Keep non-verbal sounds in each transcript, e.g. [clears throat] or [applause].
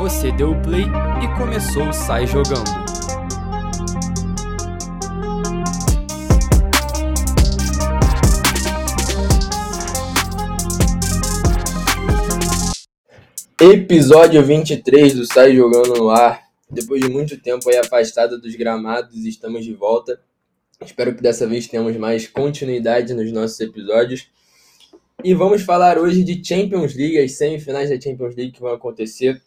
Você deu o play e começou o Sai Jogando. Episódio 23 do Sai Jogando no ar. Depois de muito tempo aí afastado dos gramados, estamos de volta. Espero que dessa vez tenhamos mais continuidade nos nossos episódios. E vamos falar hoje de Champions League, as semifinais da Champions League que vão acontecer.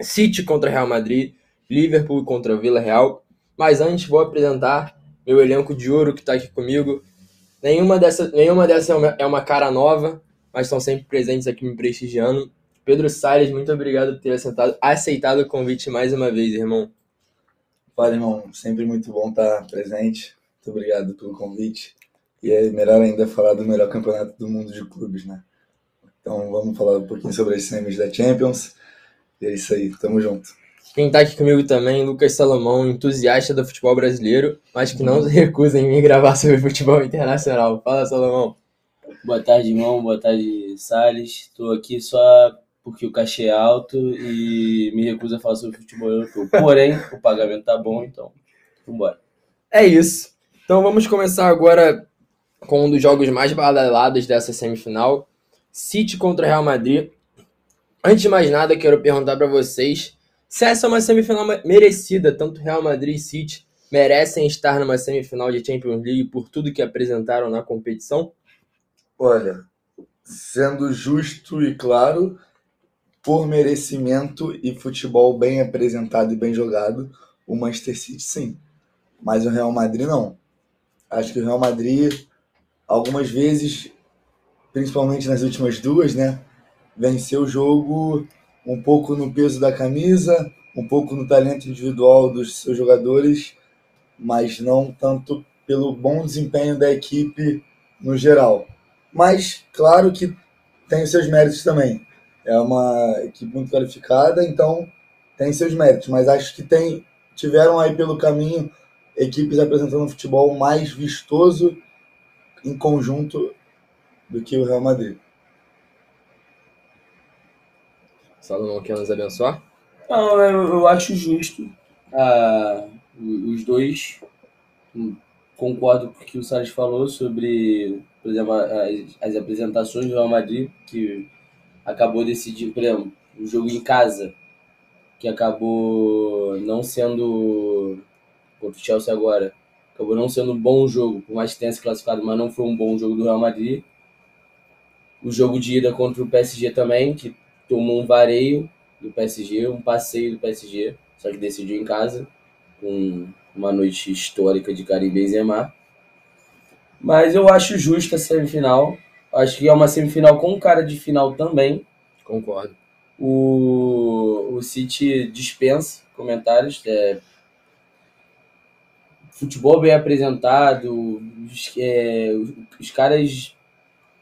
City contra Real Madrid, Liverpool contra Vila Real. Mas antes vou apresentar meu elenco de ouro que está aqui comigo. Nenhuma dessa, nenhuma dessa é uma, é uma cara nova, mas estão sempre presentes aqui me prestigiando. Pedro Salles, muito obrigado por ter aceitado, aceitado o convite mais uma vez, irmão. Fala, irmão. Sempre muito bom estar presente. Muito obrigado pelo convite. E é melhor ainda falar do melhor campeonato do mundo de clubes, né? Então vamos falar um pouquinho sobre as semis da Champions. E é isso aí, tamo junto. Quem tá aqui comigo também, Lucas Salomão, entusiasta do futebol brasileiro, mas que não se [laughs] recusa em me gravar sobre futebol internacional. Fala, Salomão. Boa tarde, irmão. Boa tarde, Salles. Estou aqui só porque o cachê é alto e me recuso a falar sobre futebol europeu. Porém, o pagamento tá bom, então vambora. É isso. Então vamos começar agora com um dos jogos mais badalados dessa semifinal, City contra Real Madrid. Antes de mais nada, quero perguntar para vocês se essa é uma semifinal merecida, tanto Real Madrid e City merecem estar numa semifinal de Champions League por tudo que apresentaram na competição? Olha, sendo justo e claro, por merecimento e futebol bem apresentado e bem jogado, o Manchester City sim. Mas o Real Madrid não. Acho que o Real Madrid, algumas vezes, principalmente nas últimas duas, né? Venceu o jogo um pouco no peso da camisa, um pouco no talento individual dos seus jogadores, mas não tanto pelo bom desempenho da equipe no geral. Mas, claro que tem seus méritos também é uma equipe muito qualificada, então tem seus méritos, mas acho que tem tiveram aí pelo caminho equipes apresentando um futebol mais vistoso em conjunto do que o Real Madrid. Salomão quer nos abençoar? Não, eu, eu acho justo. Ah, os dois concordo com o que o Salles falou sobre, por exemplo, as, as apresentações do Real Madrid, que acabou decidindo, por exemplo, o jogo em casa, que acabou não sendo contra o Chelsea agora, acabou não sendo um bom jogo, por mais que tenha se classificado, mas não foi um bom jogo do Real Madrid. O jogo de ida contra o PSG também, que tomou um vareio do PSG, um passeio do PSG, só que decidiu em casa, com uma noite histórica de Karim Benzema. Mas eu acho justa a semifinal. Acho que é uma semifinal com cara de final também. Concordo. O, o City dispensa comentários. É, futebol bem apresentado. Os, é, os caras,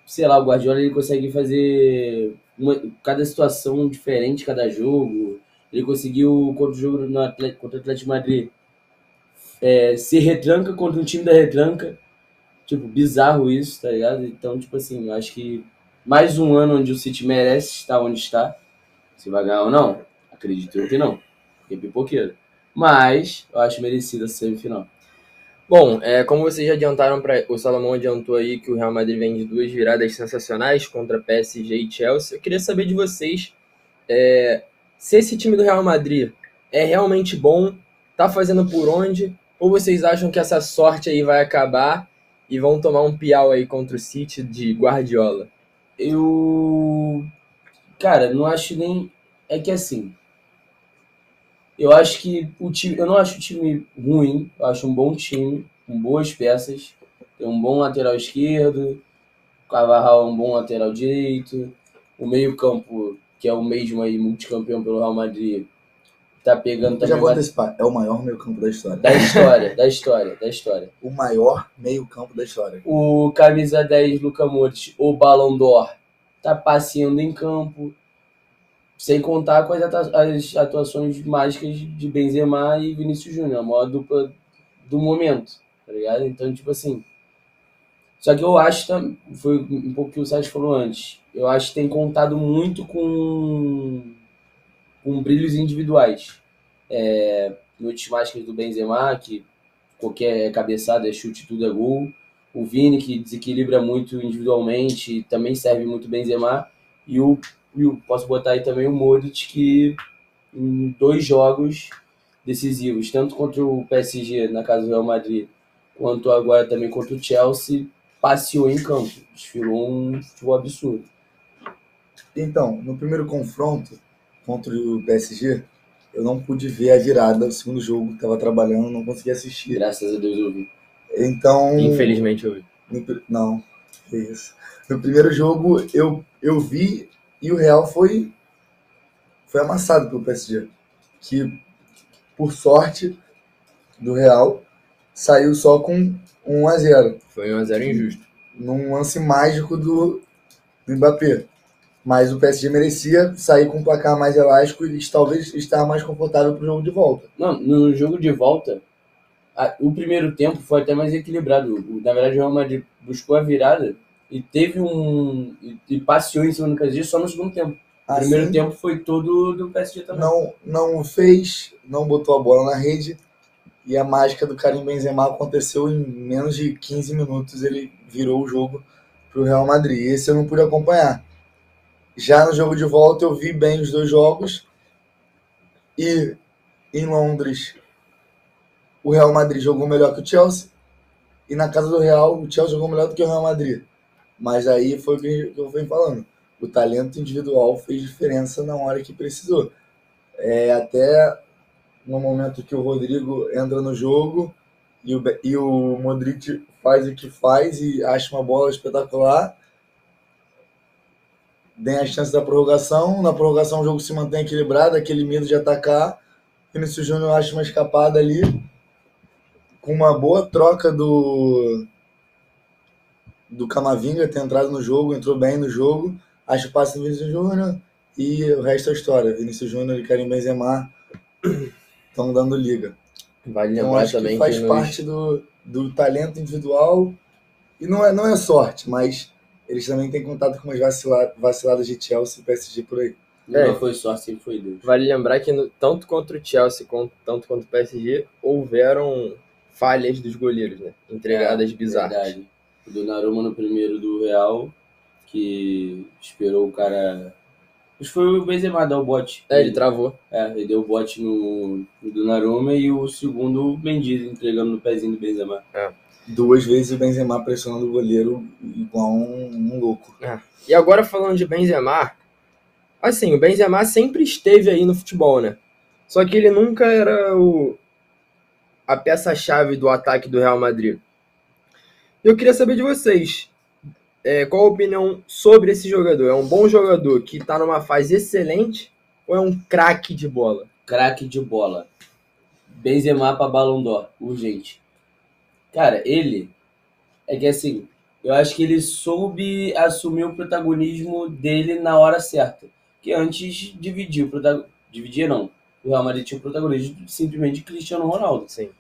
sei lá, o Guardiola ele consegue fazer uma, cada situação diferente, cada jogo. Ele conseguiu, contra o jogo no Atlético, contra o Atlético Madrid, é, se retranca contra um time da retranca Tipo, bizarro isso, tá ligado? Então, tipo assim, eu acho que mais um ano onde o City merece estar onde está. Se vai ganhar ou não, acredito eu que não. Porque é pipoqueiro. Mas eu acho merecido a semifinal. Bom, é, como vocês já adiantaram, pra, o Salomão adiantou aí que o Real Madrid vem de duas viradas sensacionais contra PSG e Chelsea. Eu queria saber de vocês é, se esse time do Real Madrid é realmente bom, tá fazendo por onde, ou vocês acham que essa sorte aí vai acabar e vão tomar um piau aí contra o City de Guardiola? Eu. Cara, não acho nem. É que assim. Eu acho que o time. Eu não acho o time ruim. Eu acho um bom time, com boas peças. Tem um bom lateral esquerdo. O Cavarral é um bom lateral direito. O meio-campo, que é o mesmo aí, multicampeão pelo Real Madrid, tá pegando Já vou antecipar, é o maior meio campo da história. Da história, [laughs] da história, da história. O maior meio campo da história. O camisa 10, Luca Modric, o Ballon d'Or, tá passeando em campo. Sem contar com as atuações mágicas de Benzema e Vinícius Júnior, a maior dupla do momento, tá ligado? Então, tipo assim... Só que eu acho, foi um pouco que o Sérgio falou antes, eu acho que tem contado muito com com brilhos individuais. É, noites mágicas do Benzema, que qualquer cabeçada é chute, tudo é gol. O Vini, que desequilibra muito individualmente, também serve muito Benzema. E o, e o posso botar aí também o Modric, que em dois jogos decisivos, tanto contra o PSG na casa do Real Madrid, quanto agora também contra o Chelsea, passeou em campo. Desfilou um futebol absurdo. Então, no primeiro confronto contra o PSG, eu não pude ver a virada do segundo jogo, estava trabalhando, não consegui assistir. Graças a Deus eu vi. Então. Infelizmente eu vi. no não, que isso. No primeiro jogo eu, eu vi e o Real foi, foi amassado pelo PSG. Que, por sorte do Real, saiu só com 1 a 0 Foi um a 0 injusto. num lance mágico do, do Mbappé. Mas o PSG merecia sair com um placar mais elástico e talvez estar mais confortável para o jogo de volta. Não, no jogo de volta, a- o primeiro tempo foi até mais equilibrado. Na verdade, o Real Madrid buscou a virada e teve um. e, e passeou em cima do PSG só no segundo tempo. O primeiro tempo foi todo do PSG também. não, não fez, não botou a bola na rede e a mágica do Karim Benzema aconteceu em menos de 15 minutos. Ele virou o jogo para o Real Madrid. Esse eu não pude acompanhar. Já no jogo de volta eu vi bem os dois jogos e em Londres o Real Madrid jogou melhor que o Chelsea e na casa do Real o Chelsea jogou melhor do que o Real Madrid. Mas aí foi o que eu venho falando. O talento individual fez diferença na hora que precisou. É, até no momento que o Rodrigo entra no jogo e o, e o Modric faz o que faz e acha uma bola espetacular. Tem a chance da prorrogação. Na prorrogação o jogo se mantém equilibrado, aquele medo de atacar. Vinícius Júnior acha uma escapada ali. Com uma boa troca do do Camavinga ter entrado no jogo, entrou bem no jogo. Acho o passe do Vinícius Júnior e o resto é história. Vinícius Júnior e Karim Benzema estão dando liga. Vale Então lembrar acho também que faz que nos- parte do, do talento individual e não é, não é sorte, mas eles também têm contato com umas vacila- vaciladas de Chelsea e PSG por aí. É. foi sorte, sempre foi Deus. Vale lembrar que no- tanto contra o Chelsea quanto, tanto contra o PSG houveram falhas dos goleiros, né? Entregadas bizarras. É, Verdade. O Donnarumma no primeiro do Real, que esperou o cara... Acho que foi o Benzema dar o bote. É, ele travou. É, ele deu o bote no, no Donnarumma e o segundo o Mendy entregando no pezinho do Benzema. Duas vezes o Benzema pressionando o goleiro igual um, um louco. E agora falando de Benzema, assim, o Benzema sempre esteve aí no futebol, né? Só que ele nunca era o a peça-chave do ataque do Real Madrid. Eu queria saber de vocês, é, qual a opinião sobre esse jogador? É um bom jogador que está numa fase excelente ou é um craque de bola? Craque de bola. Benzema pra Ballon d'Or, urgente. Cara, ele é que assim, eu acho que ele soube assumir o protagonismo dele na hora certa. Que antes dividia o protagonismo. Dividia não. O Real Madrid tinha o protagonismo simplesmente de Cristiano Ronaldo. Sim.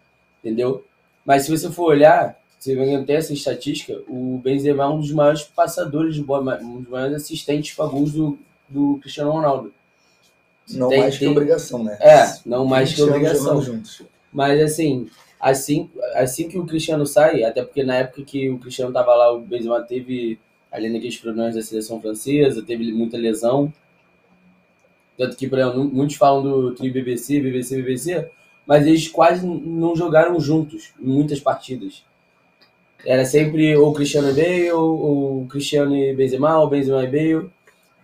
entendeu? Mas se você for olhar, você vai ter essa estatística, o Benzema é um dos maiores passadores de bola, um dos maiores assistentes para gols do, do Cristiano Ronaldo. Não Tem- mais que tem- obrigação, né? É, não mais que 20 anos obrigação. juntos. Mas assim, assim, assim que o Cristiano sai, até porque na época que o Cristiano tava lá, o Benzema teve ali naqueles problemas da seleção francesa, teve muita lesão. Tanto que, por exemplo, muitos falam do tri BBC, BBC, BBC, mas eles quase não jogaram juntos em muitas partidas. Era sempre ou Cristiano e Bale, ou, Cristiano e Benzema, ou Benzema e Bale,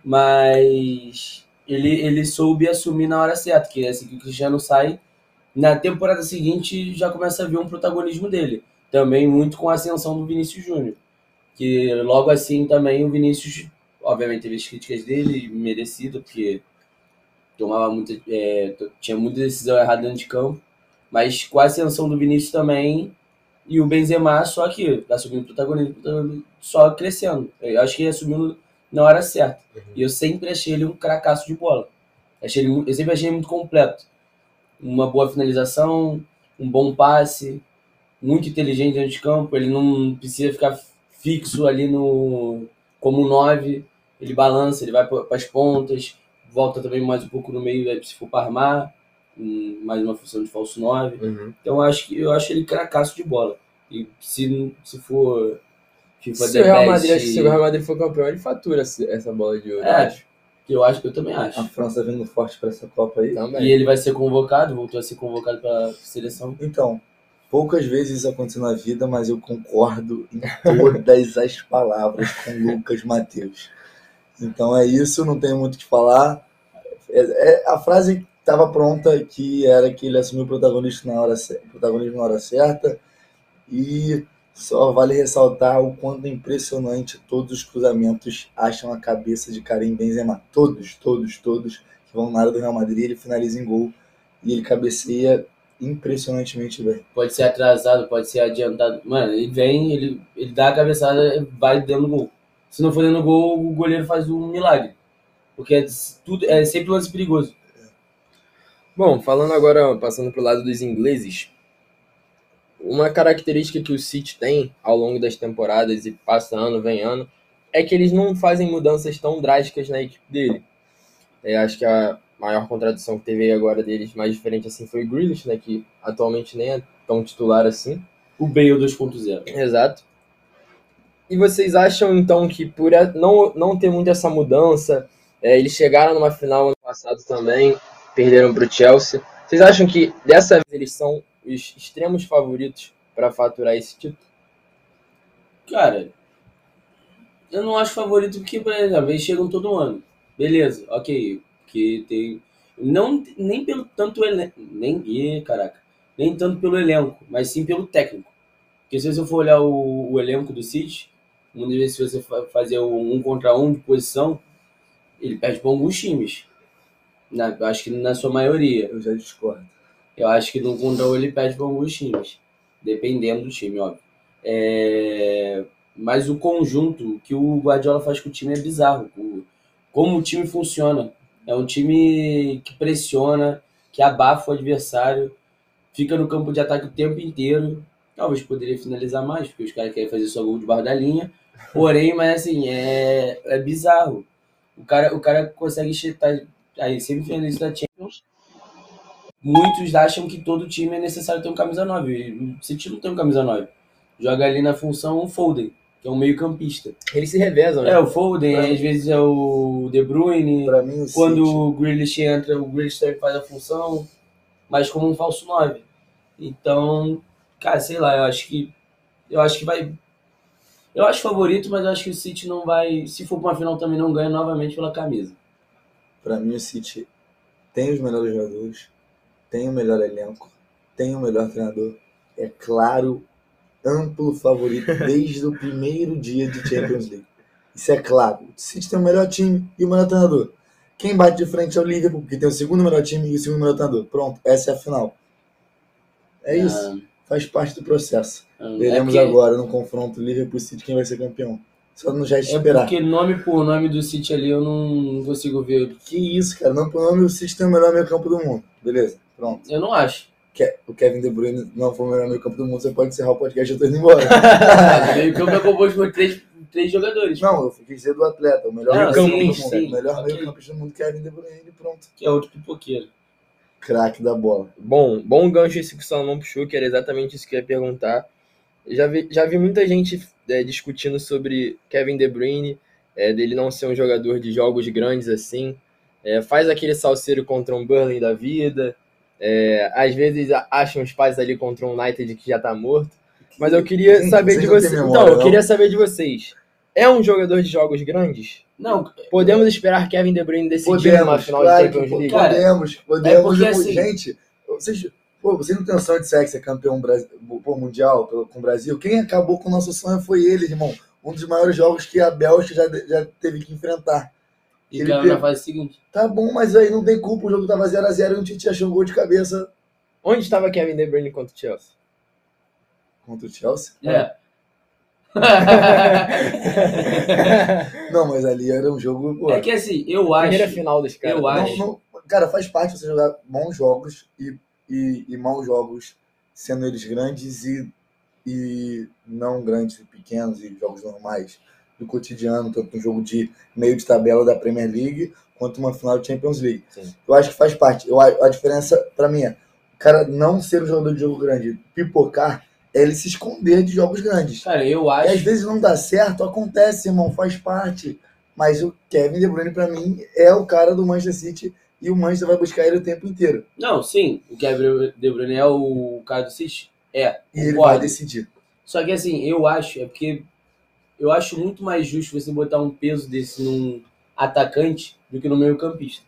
mas ele, ele soube assumir na hora certa, que é assim que o Cristiano sai, na temporada seguinte já começa a ver um protagonismo dele. Também muito com a ascensão do Vinícius Júnior. Que logo assim também o Vinícius, obviamente, teve as críticas dele, merecido, porque tomava muita, é, tinha muita decisão errada dentro de campo. Mas com a ascensão do Vinícius também e o Benzema só que assumindo protagonismo, protagonismo, só crescendo. Eu acho que ele assumiu na hora certa. E eu sempre achei ele um cracaço de bola. Achei ele, eu sempre achei ele muito completo uma boa finalização, um bom passe, muito inteligente dentro de campo. Ele não precisa ficar fixo ali no como um nove. Ele balança, ele vai para as pontas, volta também mais um pouco no meio, se for para armar, mais uma função de falso 9. Uhum. Então eu acho que eu acho ele cracaço de bola. E se, se for FIFA Se o Real Madrid, acho que se o Real Madrid for campeão, ele fatura essa essa bola de ouro. eu É. acho. que eu acho que eu também A acho. França vindo forte para essa Copa aí. Também. E ele vai ser convocado, voltou a ser convocado para seleção. Então, poucas vezes isso aconteceu na vida, mas eu concordo em todas [laughs] as palavras com Lucas Mateus. Então é isso, não tenho muito o que falar. É- é- a frase estava pronta que era que ele assumiu o protagonismo na hora, protagonismo na hora certa e só vale ressaltar o quanto impressionante todos os cruzamentos acham a cabeça de Karim Benzema. Todos, todos, todos que vão na área do Real Madrid, ele finaliza em gol e ele cabeceia impressionantemente bem. Pode ser atrasado, pode ser adiantado. Mano, ele vem, ele, ele dá a cabeçada, vai dentro do gol. Se não for dentro do gol, o goleiro faz um milagre. Porque é, tudo, é sempre um lance perigoso. Bom, falando agora, passando pro lado dos ingleses, uma característica que o City tem ao longo das temporadas e passa ano, vem ano, é que eles não fazem mudanças tão drásticas na equipe dele. Eu acho que a maior contradição que teve agora deles, mais diferente assim, foi o Grealish, né, que atualmente nem é tão titular assim. O Bale 2.0. Exato. E vocês acham então que por não, não ter muito essa mudança, é, eles chegaram numa final ano passado também, perderam para o Chelsea. Vocês acham que dessa vez eles são os extremos favoritos para faturar esse título? Cara, eu não acho favorito porque, por exemplo, eles chegam todo ano. Beleza, ok. Que tem. Não, nem pelo tanto elenco. Nem. Ih, caraca. Nem tanto pelo elenco, mas sim pelo técnico. Porque se você for olhar o, o elenco do City, muitas vezes se você fa- fazer um contra um de posição, ele perde para alguns times. Na, eu acho que na sua maioria. Eu já discordo. Eu acho que no um ele perde para alguns times. Dependendo do time, óbvio. É, Mas o conjunto que o Guardiola faz com o time é bizarro. O- Como o time funciona. É um time que pressiona, que abafa o adversário, fica no campo de ataque o tempo inteiro. Talvez poderia finalizar mais, porque os caras querem fazer só gol de barra da linha. Porém, mas assim, é, é bizarro. O cara, o cara consegue chetar aí semifinalista da Champions. Muitos acham que todo time é necessário ter um camisa 9. E O City não tem um camisa 9. Joga ali na função o Foden, que é um meio campista. Eles se revezam, né? É, o Foden, às vezes é o De Bruyne. Para mim, o Quando City, o Grealish entra, o Grealish também faz a função, mas como um falso 9. Então, cara, sei lá, eu acho que eu acho que vai eu acho favorito, mas eu acho que o City não vai, se for para uma final também não ganha novamente pela camisa. Para mim, o City tem os melhores jogadores, tem o melhor elenco, tem o melhor treinador. É claro, amplo favorito [laughs] desde o primeiro dia de Champions League. Isso é claro. O City tem o melhor time e o melhor treinador. Quem bate de frente é o Liverpool, que tem o segundo melhor time e o segundo melhor treinador. Pronto, essa é a final. É isso. Faz parte do processo. Ah, Veremos é porque- agora no confronto Liverpool City quem vai ser campeão. Só não já É esperar. porque nome por nome do City ali eu não, consigo ver. Que isso, cara. Não por nome, o City tem o melhor meio campo do mundo. Beleza, pronto. Eu não acho. O Kevin De Bruyne não for o melhor meio campo do mundo, você pode encerrar o podcast e eu tô indo embora. [laughs] Meio campo é composto por três, três jogadores. não, eu quis dizer do atleta. O melhor Não, meio campo do mundo. sim, o melhor ok. meio campista do mundo, Kevin De Bruyne. Pronto. Que é outro pipoqueiro. Craque da bola. Bom, bom gancho esse que o Salomão puxou, que era exatamente isso que eu ia perguntar. Eu Já vi, já vi muita gente é, discutindo sobre Kevin De Bruyne, é, dele não ser um jogador de jogos grandes assim. É, faz aquele salseiro contra um Burnley da vida. é, às vezes a- acham os pais ali contra um United que já tá morto. Mas eu queria Gente, saber de vocês. memória, Então, eu não? queria saber de vocês. É um jogador de jogos grandes? Não, Podemos esperar Kevin De Bruyne decidindo Podemos, uma final claro de Champions League? Podemos. Podemos. é porque, assim- Gente, vocês, pô, vocês não têm noção de ser campeão Bras- pô, mundial pelo- com o Brasil? Quem acabou com o nosso sonho foi ele, irmão. Um dos maiores jogos que a Bélgica já, já teve que enfrentar. e Ele cara pegou- na fase seguinte. Tá bom, mas aí não tem culpa, o jogo tava 0x0 e o Tite achou um gol de cabeça Onde estava Kevin De Bruyne contra o Chelsea? contra o Chelsea. É. [laughs] Não, mas ali era um jogo. Pô, é que assim, eu acho. Primeira final dos caras. eu acho- não- não- cara, faz parte você jogar bons jogos e, e, e maus jogos, sendo eles grandes e, e não grandes e pequenos e jogos normais do cotidiano, tanto no jogo de meio de tabela da Premier League, quanto uma final de Champions League. Sim. Eu acho que faz parte. Eu, a, a diferença, pra mim, é o cara não ser um jogador de jogo grande, pipocar, é ele se esconder de jogos grandes. Cara, eu E às acho. vezes não dá certo, acontece, irmão, faz parte. Mas o Kevin De Bruyne, pra mim, é o cara do Manchester City e o Manchester vai buscar ele o tempo inteiro. Não, sim, o Kevin De Bruyne é o cara do City? É, E ele concordo. vai decidir. Só que assim, eu acho, é porque eu acho muito mais justo você botar um peso desse num atacante do que no meio campista,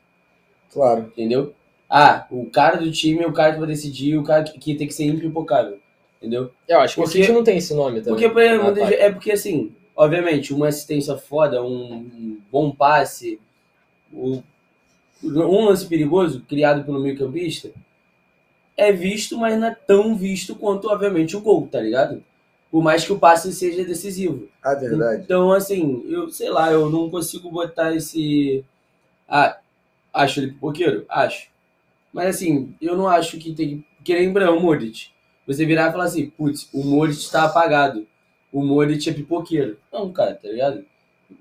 Claro. entendeu? Ah, o cara do time é o cara que vai decidir, o cara que, que tem que ser impipocável, entendeu? Eu acho que Porque- o City não tem esse nome também. Porque, por exemplo, é porque assim, obviamente, uma assistência foda, um, um bom passe, o- um lance perigoso criado pelo meio campista é visto, mas não é tão visto quanto, obviamente, o gol, tá ligado? Por mais que o passe seja decisivo. A verdade. Então, assim, eu sei lá, eu não consigo botar esse. Ah, acho ele pipoqueiro? Acho. Mas assim, eu não acho que tem que. Que lembrar o Modric. Você virar e falar assim, putz, o Modric tá apagado. O Modric é pipoqueiro. Não, cara, tá ligado?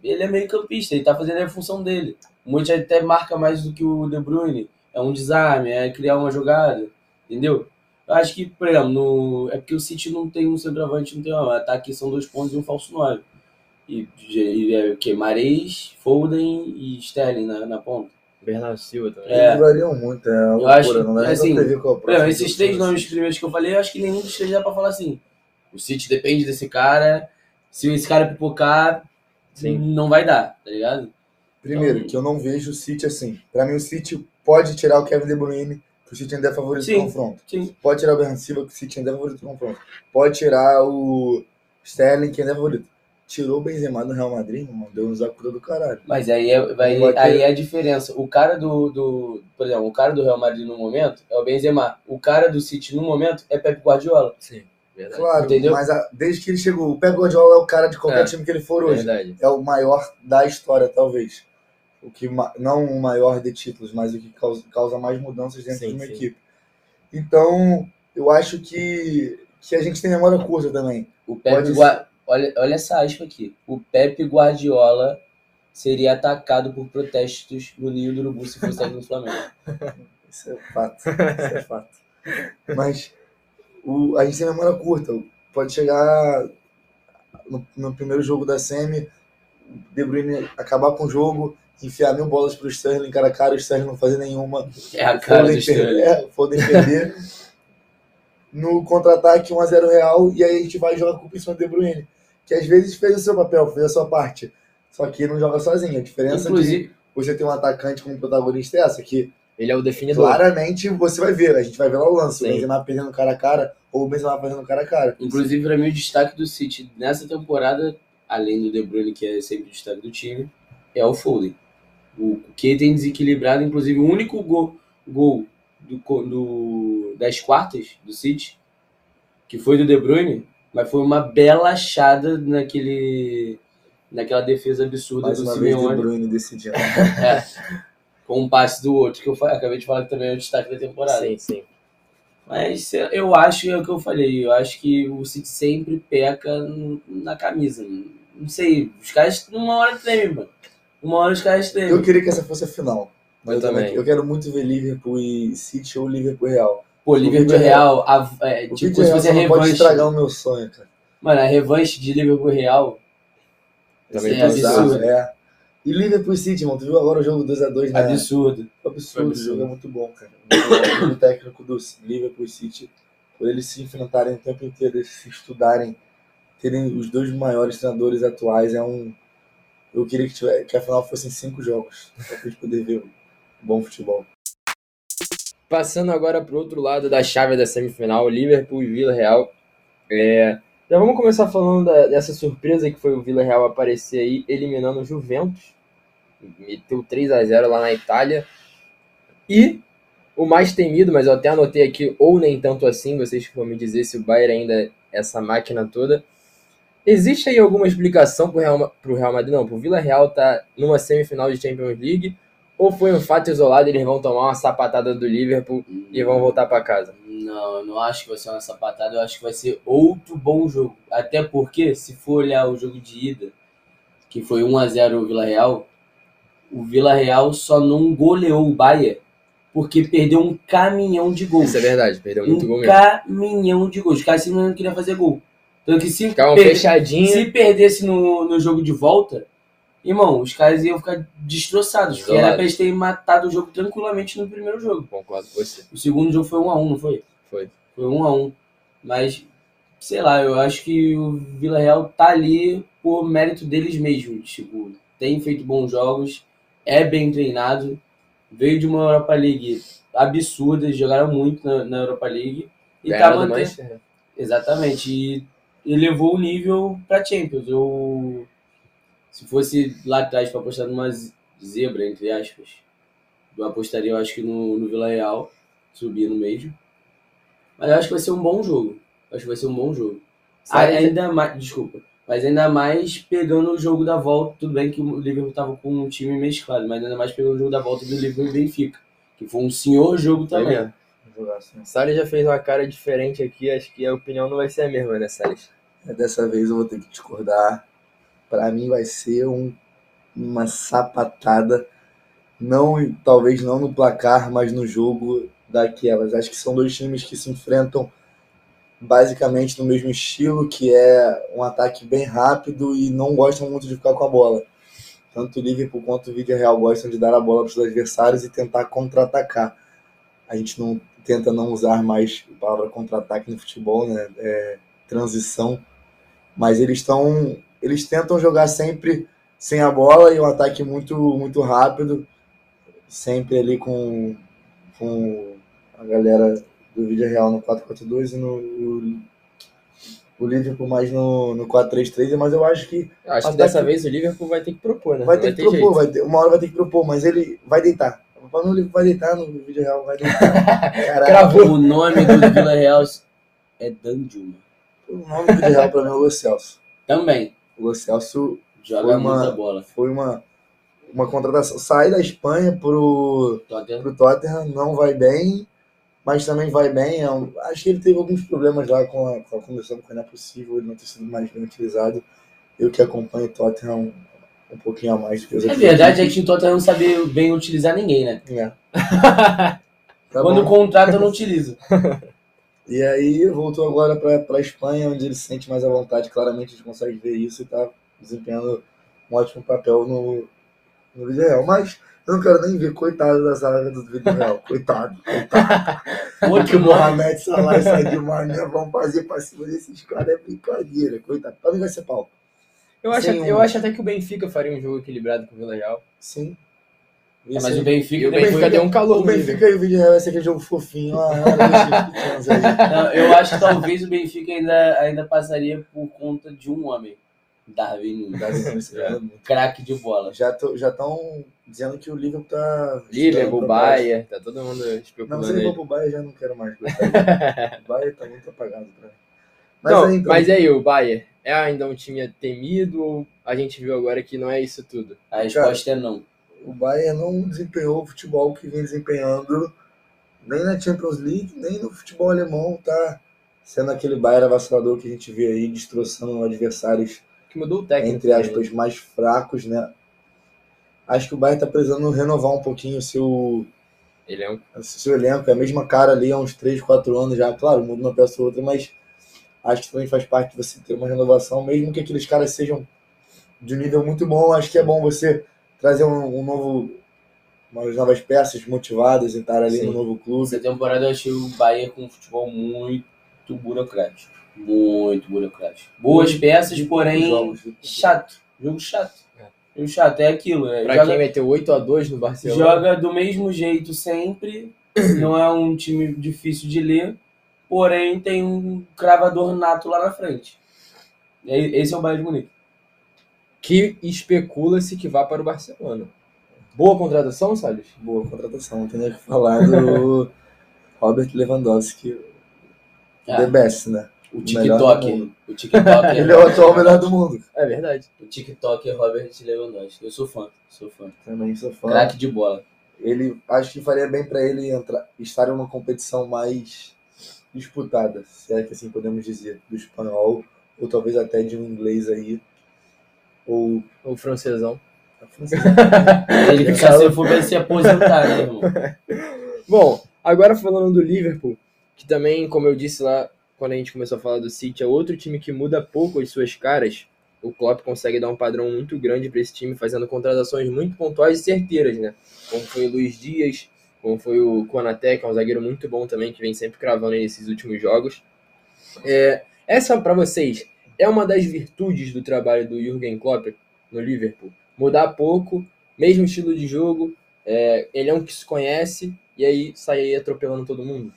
Ele é meio campista, ele tá fazendo a função dele. O Modric até marca mais do que o De Bruyne. É um desarme, é criar uma jogada. Entendeu? Eu acho que, por exemplo, no... é porque o City não tem um centroavante, não tem um ataque, são dois pontos e um falso 9. E, e é o quê? Mares, Foden e Sterling na, na ponta. Bernardo Silva também. É. Eles variam muito, é uma Eu loucura. acho- não dá assim, pra prever qual é o próximo esses três que nomes primeiros que eu falei, eu acho que nenhum dos três dá pra falar assim. O City depende desse cara. Se esse cara pipocar, Sim. não vai dar, tá ligado? Primeiro, Então- que eu não vejo o City assim. Pra mim, o City pode tirar o Kevin De Bruyne, que o City ainda é favorito Sim. do confronto. Sim. Pode tirar o Bernardo Silva, que o City ainda é favorito do confronto. Pode tirar o Sterling, que ainda é favorito. Tirou o Benzema do Real Madrid, mano, deu um zacuda do caralho. Mas aí é, vai, Não vai ter- aí é a diferença. O cara do, do. Por exemplo, o cara do Real Madrid no momento é o Benzema. O cara do City no momento é Pep Guardiola. Sim, verdade. Claro, Entendeu? mas a- desde que ele chegou, o Pep Guardiola é o cara de qualquer É. time que ele for hoje. Verdade. É o maior da história, talvez. O que não o maior de títulos, mas o que causa, causa mais mudanças dentro Sim, de uma sim. equipe. Então, eu acho que, que a gente tem memória curta também. O Pep Gua- olha, olha essa aspa aqui. O Pep Guardiola seria atacado por protestos no Ninho do Urubu se fosse [laughs] do Flamengo. Isso é fato. Isso é fato. Mas o, a gente tem memória curta. Pode chegar no, no primeiro jogo da Semi, o De Bruyne acabar com o jogo, enfiar mil bolas pro Sterling, cara a cara, o Sterling não fazer nenhuma. É a cara do Foden Sterling. perder, é, Foden perder. no contra-ataque 1x0 Real, e aí a gente vai jogar com o em De Bruyne. Que às vezes fez o seu papel, fez a sua parte. Só que não joga sozinho. A diferença de Inclusive, você ter um atacante como protagonista é essa, que Ele é o definidor. claramente você vai ver. A gente vai ver lá o lance. Sim. O Benzema perdendo cara a cara, ou o Benzema fazendo cara a cara. inclusive para mim, o destaque do City nessa temporada, além do De Bruyne, que é sempre o destaque do time, é o Foden. O que tem desequilibrado, inclusive, o único gol, gol do, do- das quartas do City, que foi do De Bruyne, mas foi uma bela achada naquele, naquela defesa absurda Mais do uma vez De Simeone. Bruyne decidindo. [laughs] É, com um passe do outro, que eu acabei de falar que também é o destaque da temporada. Sim, sim. Mas eu acho, é o que eu falei, eu acho que o City sempre peca na camisa. Não sei, os caras uma hora tremem, mano. Uma hora os caras tremem. Eu queria que essa fosse a final. Mas Eu também. Eu quero muito ver Liverpool e City ou Liverpool Real. Pô, Liverpool Real, a, é, O tipo, se fosse a não pode revanche. estragar o meu sonho, cara. Mano, a revanche de Liverpool Real. Também é absurdo. absurdo. É. E Liverpool City, mano. Tu viu agora o jogo 2x2 na, Absurdo. Absurdo, Absurdo. esse jogo é muito bom, cara. O técnico do Liverpool City, por eles se enfrentarem o tempo inteiro, eles se estudarem, terem os dois maiores treinadores atuais, é um. Eu queria que, tivesse, que a final fossem cinco jogos, pra gente poder ver um bom futebol. Passando agora para o outro lado da chave da semifinal, Liverpool e Vila Real. É, já vamos começar falando da- dessa surpresa que foi o Vila Real aparecer aí, eliminando o Juventus. Meteu 3 a 0 lá na Itália. E o mais temido, mas eu até anotei aqui, ou nem tanto assim, vocês vão me dizer se o Bayern ainda é essa máquina toda. Existe aí alguma explicação pro Real, Real Madrid? Não, pro Vila Real tá numa semifinal de Champions League ou foi um fato isolado e eles vão tomar uma sapatada do Liverpool e vão voltar para casa? Não, eu não acho que vai ser uma sapatada, eu acho que vai ser outro bom jogo. Até porque, se for olhar o jogo de ida, que foi 1x0 o Vila Real, o Vila Real só não goleou o Bahia porque perdeu um caminhão de gols. Isso é verdade, perdeu muito gol um mesmo. caminhão de gols. Os caras simplesmente não queriam fazer gol. Tanto que se, Ficavam per- fechadinhos. se perdesse no, no jogo de volta, irmão, os caras iam ficar destroçados. Porque era pra eles terem matado o jogo tranquilamente no primeiro jogo. Concordo com você. O segundo jogo foi 1x1, não foi? Foi. Foi 1x1. Mas, sei lá, eu acho que o Vila Real tá ali por mérito deles mesmos. Tipo, tem feito bons jogos, é bem treinado, veio de uma Europa League absurda, eles jogaram muito na, na Europa League. E tá Ganharam do mantendo. Né? Exatamente. E elevou o nível pra Champions. Eu, se fosse lá atrás pra apostar numa zebra, entre aspas, eu apostaria, eu acho que no, no Vila Real, subir no mesmo. Mas eu acho que vai ser um bom jogo. Eu acho que vai ser um bom jogo. Sabe- ainda mais, desculpa, mas ainda mais pegando o jogo da volta. Tudo bem que o Liverpool tava com um time mesclado, mas ainda mais pegando o jogo da volta do Liverpool e Benfica, que foi um senhor jogo Foi também. mesmo. Salles já fez uma cara diferente aqui, acho que a opinião não vai ser a mesma, né, Salles? Dessa vez eu vou ter que discordar. Pra mim vai ser um- uma sapatada. Não, talvez não no placar, mas no jogo daquelas. Acho que são dois times que se enfrentam basicamente no mesmo estilo, que é um ataque bem rápido e não gostam muito de ficar com a bola. Tanto o Liverpool quanto o Villarreal gostam de dar a bola para os adversários e tentar contra-atacar. A gente não tenta não usar mais a palavra contra-ataque no futebol, né? É, transição mas eles estão eles tentam jogar sempre sem a bola e um ataque muito muito rápido sempre ali com com a galera do Vídeo Real no 4-4-2 e no o, o Liverpool mais no, no 4-3-3 mas eu acho que Eu acho que dessa vez o Liverpool vai ter que propor, né? vai ter que propor jeito. vai ter, uma hora vai ter que propor mas ele vai deitar o Liverpool vai deitar no Vídeo Real vai deitar [laughs] Cravou. O nome do Vila Real é Danjuma. o nome do Vídeo Real para mim é o Celso Também. O Lo Celso Joga Foi uma- muita bola. foi uma uma contratação sai da Espanha pro Tottenham. pro Tottenham não vai bem, mas também vai bem. É um- acho que ele teve alguns problemas lá com a, com a comissão, porque não é possível ele não ter sido mais bem utilizado. Eu que acompanho o Tottenham um, pouquinho a mais do que os A outros verdade é que o Tottenham não sabe bem utilizar ninguém, né? É. [laughs] Tá Quando bom. contrata, não utiliza. [laughs] E aí voltou agora para a Espanha, onde ele se sente mais à vontade. Claramente a gente consegue ver isso e está desempenhando um ótimo papel no, no Vídeo Real. Mas eu não quero nem ver, coitado da zaga do Vídeo Real. Coitado, coitado. [laughs] O que Outro o. Mohamed Salah e Sadio Mané vão fazer pra cima desses caras é brincadeira, coitado. Pra mim vai ser pau. Eu acho, Sem um- eu acho até que o Benfica faria um jogo equilibrado com o Vila Real. Sim. É, mas o Benfica, E o Benfica deu um calor O. Benfica e o Vídeo Real vai ser aquele jogo fofinho. Ah. [laughs] Não, eu acho que talvez o Benfica ainda, ainda passaria por conta de um homem. Darwin Nunes. Tá jogando muito. Craque de bola. Já estão já dizendo que o Liverpool tá. Liverpool, baixo. Bayern, tá todo mundo Não, se especulando ele for pro Bayern, eu já não quero mais. [laughs] o Bayern tá muito apagado pra mim. Mas Não, aí, então, mas aí, o Bayern é ainda um time temido ou a gente viu agora que não é isso tudo? A resposta é não. O Bayern não desempenhou o futebol que vem desempenhando nem na Champions League, nem no futebol alemão, tá sendo aquele Bayern avassalador que a gente vê aí, destroçando adversários, Que mudou o técnico. entre aspas, mais fracos, né? Acho que o Bayern tá precisando renovar um pouquinho o seu, Ele um. o seu elenco, é a mesma cara ali há uns 3, 4 anos já, claro, muda uma peça ou outra, mas acho que também faz parte de você ter uma renovação, mesmo que aqueles caras sejam de um nível muito bom, acho que é bom você trazer um, um novo, umas novas peças motivadas em estar ali Sim. no novo clube. Essa temporada eu achei o Bahia com um futebol muito burocrático. Muito burocrático. Boas peças, porém Jogos. chato. Jogo chato. É. Jogo chato, é aquilo. É, Pra joga, quem meteu 8x2 no Barcelona. joga do mesmo jeito sempre. [clears throat] Não é um time difícil de ler. Porém, tem um cravador nato lá na frente. Esse é o Bayern de Munique. Que especula-se que vá para o Barcelona. Boa contratação, Salles? Boa contratação, não tem nem o que falar do [laughs] Robert Lewandowski, Ah, the best, né? o TikTok. O TikTok. [laughs] Ele é o atual melhor do mundo. É verdade. O TikTok é Robert Lewandowski. Eu sou fã. Sou fã. Também sou fã. Craque de bola. ele acho que faria bem para ele entrar, estar em uma competição mais disputada, se é que assim podemos dizer, do espanhol ou talvez até de um inglês aí ou O francesão. [laughs] Ele ficar sem fogo, ele se aposentar, né, irmão? [laughs] Bom, agora falando do Liverpool, que também, como eu disse lá, quando a gente começou a falar do City, é outro time que muda pouco as suas caras. O Klopp consegue dar um padrão muito grande para esse time, fazendo contratações muito pontuais e certeiras, né? Como foi o Luiz Dias, como foi o Konaté, que é um zagueiro muito bom também, que vem sempre cravando nesses últimos jogos. É, essa, para vocês, é uma das virtudes do trabalho do Jürgen Klopp no Liverpool. Mudar pouco, mesmo estilo de jogo, é, ele é um que se conhece e aí sai aí atropelando todo mundo.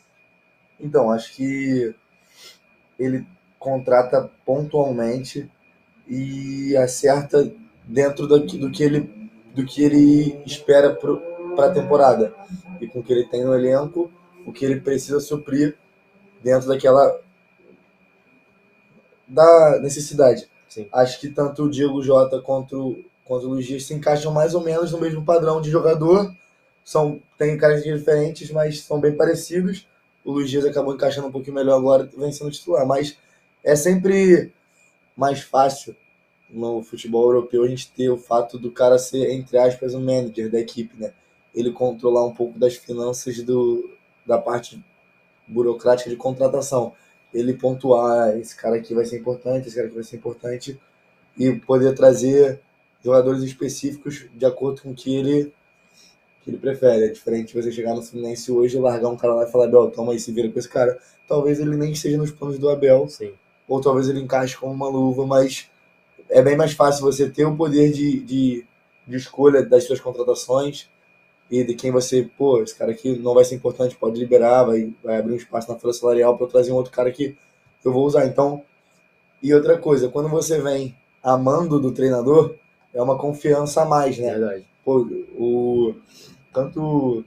Então, acho que ele contrata pontualmente e acerta dentro do, do que ele do que ele espera para a temporada e com o que ele tem no elenco, o que ele precisa suprir dentro daquela da necessidade. Sim. Acho que tanto o Diego Jota quanto, quanto o Luiz Dias se encaixam mais ou menos no mesmo padrão de jogador. São, têm características diferentes, mas são bem parecidos. O Luiz Dias acabou encaixando um pouquinho melhor agora, vem sendo titular. Mas é sempre mais fácil no futebol europeu a gente ter o fato do cara ser, entre aspas, o manager da equipe, né? Ele controlar um pouco das finanças do, da parte burocrática de contratação ele pontuar esse cara aqui vai ser importante, esse cara aqui vai ser importante e poder trazer jogadores específicos de acordo com o que ele que ele prefere. É diferente você chegar no Fluminense hoje, largar um cara lá e falar, Abel, toma aí, se vira com esse cara. Talvez ele nem esteja nos planos do Abel, Sim. ou talvez ele encaixe como uma luva, mas é bem mais fácil você ter o poder de, de, de escolha das suas contratações e de quem você, pô, esse cara aqui não vai ser importante, pode liberar, vai, vai abrir um espaço na folha salarial para eu trazer um outro cara que eu vou usar. Então, e outra coisa, quando você vem amando do treinador, é uma confiança a mais, né? Verdade. Pô, o, tanto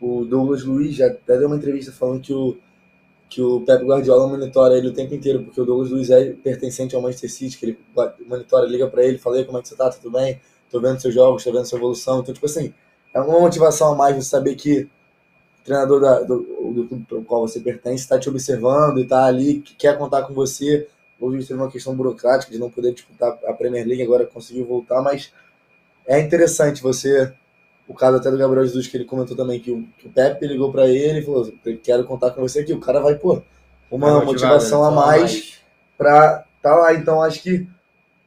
o Douglas Luiz já até deu uma entrevista falando que o, que o Pep Guardiola monitora ele o tempo inteiro, porque o Douglas Luiz é pertencente ao Manchester City, que ele monitora, liga para ele, fala aí como é que você tá, tudo bem? Tô vendo seus jogos, tô vendo sua evolução. Então, tipo assim, é uma motivação a mais você saber que o treinador da, do, do clube para o qual você pertence está te observando e está ali, que quer contar com você. Hoje teve uma questão burocrática de não poder disputar a Premier League, agora conseguiu voltar, mas é interessante você. O caso até do Gabriel Jesus, que ele comentou também que o, que o Pepe ligou para ele e falou: Quero contar com você aqui. O cara vai, pô, uma Tá motivado, motivação a né? mais para estar lá. Então, acho que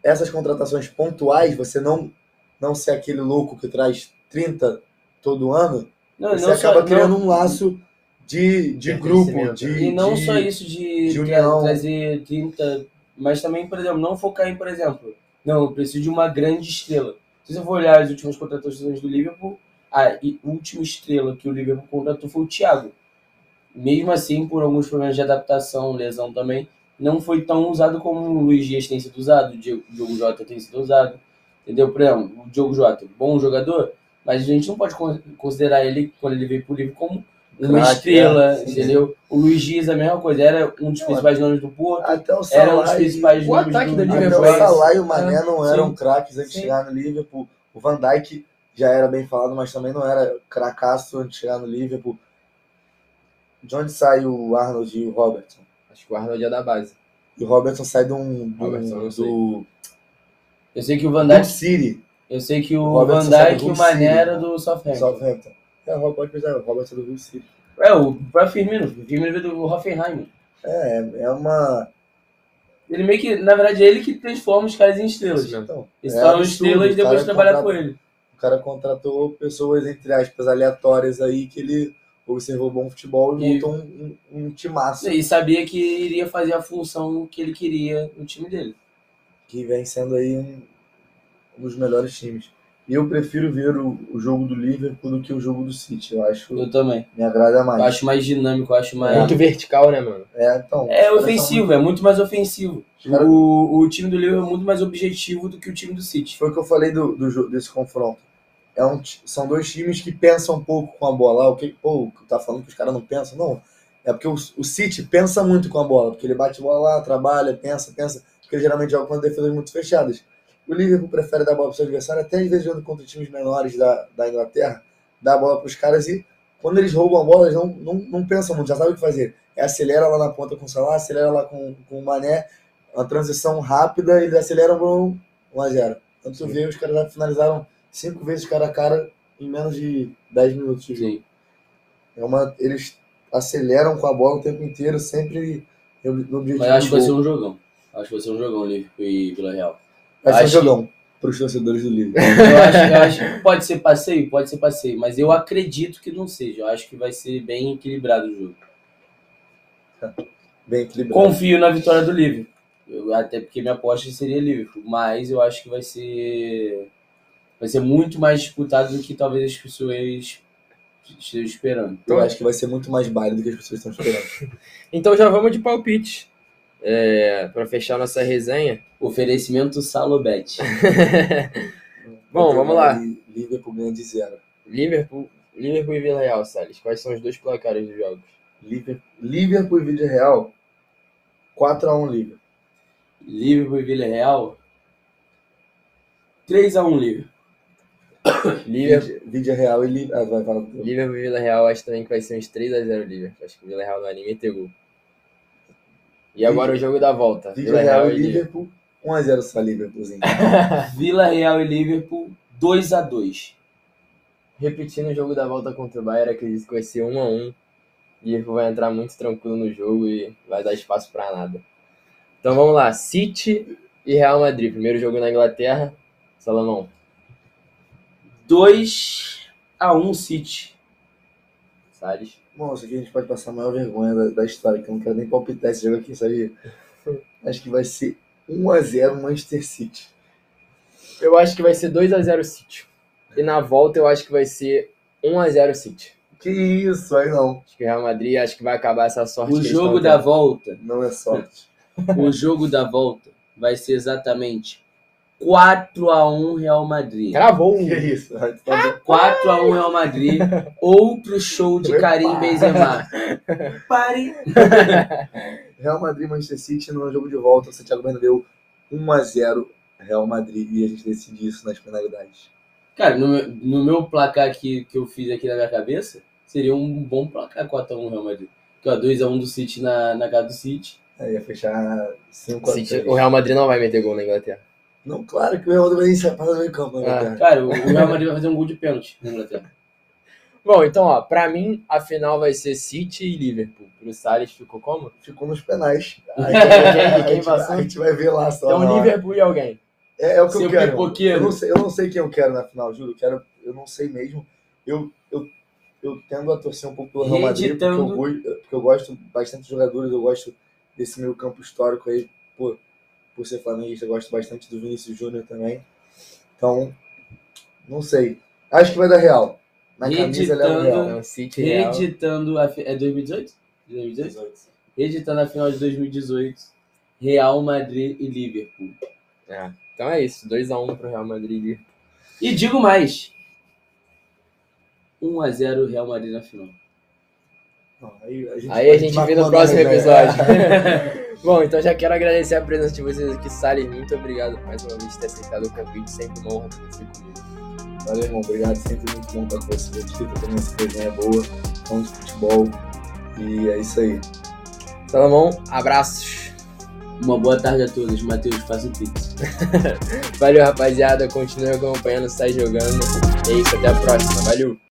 essas contratações pontuais, você não, não ser aquele louco que traz 30 todo ano, Não, você não acaba só, criando não, um laço de, de grupo, Pertencimento, de, E não de- só isso de, de trazer 30, mas também, por exemplo, não focar em, por exemplo, não, eu preciso de uma grande estrela. Se você for olhar as últimas contratações do Liverpool, a última estrela que o Liverpool contratou foi o Thiago. Mesmo assim, por alguns problemas de adaptação, lesão também, não foi tão usado como o Luiz Dias tem sido usado, o Diogo Jota tem sido usado. Entendeu? Por exemplo, o Diogo Jota, bom jogador, mas a gente não pode con- considerar ele, quando ele veio pro Liverpool, como uma estrela, é, sim, entendeu? O Luiz Dias a mesma coisa, era um dos principais nomes do Porto, Até o era um dos Salah, principais o ataque do até Liverpool o é. Salah e o Mané não Sim. eram craques antes de Sim. chegar no Liverpool. O Van Dijk já era bem falado, mas também não era cracaço antes de chegar no Liverpool. De onde sai o Arnold e o Robertson? Acho que o Arnold é da base. E o Robertson sai de um, do, Robertson, eu não sei. do Eu sei que o Van Dijk, City, eu sei que o Robertson Van sabe Dijk e o Mané era do Southampton. Southampton. É, o pode pensar, o Robertson do Hull City. É, o próprio Firmino, o Firmino veio do Hoffenheim. É, é- é uma. Ele meio que, na verdade, é ele que transforma os caras em estrelas. Mesmo. Então, Eles é absurdo, estrelas e depois trabalhar com ele. O cara contratou pessoas, entre aspas, aleatórias aí, que ele observou bom futebol e, E- montou um, um, um timaço E sabia que iria fazer a função que ele queria no time dele. que vem sendo aí um, um dos melhores times. E eu prefiro ver o, o jogo do Liverpool do que o jogo do City. Eu acho Eu também. me agrada Eu mais. acho mais dinâmico, eu acho mais. Muito vertical, né, mano? É, então, É ofensivo, é muito mais ofensivo. Os caras- O, o time do Liverpool é muito mais objetivo do que o time do City. Foi o que eu falei do, do desse confronto. É um, são dois times que pensam um pouco com a bola. O que, pô, tá falando que os caras não pensam? Não. É porque o, o City pensa muito com a bola, porque ele bate a bola lá, trabalha, pensa, pensa, porque ele geralmente joga com as defesas muito fechadas. O Liverpool prefere dar a bola para o seu adversário, até às vezes jogando contra times menores da, da Inglaterra, dá a bola para os caras e quando eles roubam a bola, eles não, não, não pensam muito, já sabem o que fazer. É acelera lá na ponta com o Salah, acelera lá com, com o Mané, uma transição rápida, eles aceleram para 1 a 0 Tanto que eu vi, os caras já finalizaram cinco vezes cara a cara em menos de 10 minutos de jogo. Sim. É uma, eles aceleram com a bola o tempo inteiro, sempre no objetivo Mas acho que vai ser um jogão. Acho que vai ser um jogão Liverpool e Vila Real. Vai ser um jogão para os torcedores do Liverpool. Eu acho, eu acho que pode ser passeio, pode ser passeio, mas eu acredito que não seja. Eu acho que vai ser bem equilibrado o jogo. Bem equilibrado. Confio na vitória do Liverpool. Eu- até porque minha aposta seria Liverpool, mas eu acho que vai ser vai ser muito mais disputado do que talvez as pessoas estejam esperando. Eu acho que vai ser muito mais baile do que as pessoas estão esperando. Então já vamos de palpite. É, para fechar nossa resenha. Oferecimento Salobet. [laughs] Bom, vamos lá. Li- Liverpool ganha de zero. Liverpool, Liverpool e Vila Real, Salles. Quais são os dois placares dos jogos? Liverpool, Liverpool e Vídeo Real, 4x1 Liverpool. Liverpool e Vila Real. 3x1 Liverpool. Liverpool, Vídeo- Real e Liverpool. Ah, vai falar. Liverpool e Vila Real, acho também que vai ser uns 3x0 Liverpool. Acho que o Vila Real não vai nem meter gol. E agora o jogo da volta. Vila Real Real e Liverpool. Liverpool, 1x0 só Liverpoolzinho. [laughs] Vila Real e Liverpool 2x2. Repetindo o jogo da volta contra o Bayern, acredito que vai ser 1x1. Liverpool vai entrar muito tranquilo no jogo e vai dar espaço pra nada. Então vamos lá, City e Real Madrid. Primeiro jogo na Inglaterra. Salomão. 2x1 City. Salles. Bom, isso aqui a gente pode passar a maior vergonha da, da história, que eu não quero nem palpitar esse jogo aqui, sabe? [laughs] Acho que vai ser 1x0 Manchester City. Eu acho que vai ser 2x0 City. E na volta eu acho que vai ser 1x0 City. Que isso, aí não. Acho que o Real Madrid acho que vai acabar essa sorte. O jogo estão da tendo. volta, Não é sorte. o jogo da volta vai ser exatamente 4x1 Real Madrid. Cravou. Que isso? Aí tu tá bom. 4x1 Real Madrid. [laughs] Outro show de Karim Benzema. [laughs] Pare. [laughs] Real Madrid Manchester City no jogo de volta, o Santiago Bernabéu 1x0 Real Madrid e a gente decide isso nas penalidades. Cara, no, meu- no meu placar aqui, que eu fiz aqui na minha cabeça, seria um bom placar 4x1 Real Madrid. Que, ó, 2x1 do City na, na casa do City. Aí ia fechar 5x3. City- o Real Madrid não vai meter gol na Inglaterra. Não, claro que o Real Madrid vai campo, né, cara? Cara, o, Real Madrid vai fazer um gol de pênalti na Inglaterra. [laughs] Bom, então, ó, pra mim, a final vai ser City e Liverpool. Pro Salles ficou como? Ficou nos penais. Aí, quem- a, quem passou? a gente vai ver lá só. Então, hora. Liverpool e alguém. É, é o que Seu eu quero. pipoqueiro. Eu não, sei, eu não sei quem eu quero na final, juro. Eu, quero, eu não sei mesmo. Eu, eu, eu tendo a torcer um pouco pelo Real Madrid, porque eu, porque eu gosto bastante dos jogadores, eu gosto desse meio campo histórico aí, por, por ser flamenguista, eu gosto bastante do Vinícius Júnior também. Então, não sei. Acho que vai dar Real. Na camisa ele é o. Real. Então, City e Real. Reeditando a. fi- É 2018? 2018? Reeditando a final de 2018. Real Madrid e Liverpool. É. Então é isso, 2x1 pro Real Madrid e Liverpool. E digo mais: 1x0 Real Madrid na final. Não, Aí a gente, Aí a gente vê no próximo episódio. [laughs] Bom, então já quero agradecer a presença de vocês aqui, Salles. Muito obrigado mais uma vez por ter aceitado o convite. Sempre uma honra ter você comigo. Valeu, irmão. Obrigado. Sempre muito bom estar com você. Aqui também essa resenha boa. Falando de futebol. E é isso aí. Salomão, abraços. Uma boa tarde a todos. Matheus, faça o pix. [laughs] Valeu, rapaziada. Continue acompanhando, sai jogando. É isso, até a próxima. Valeu.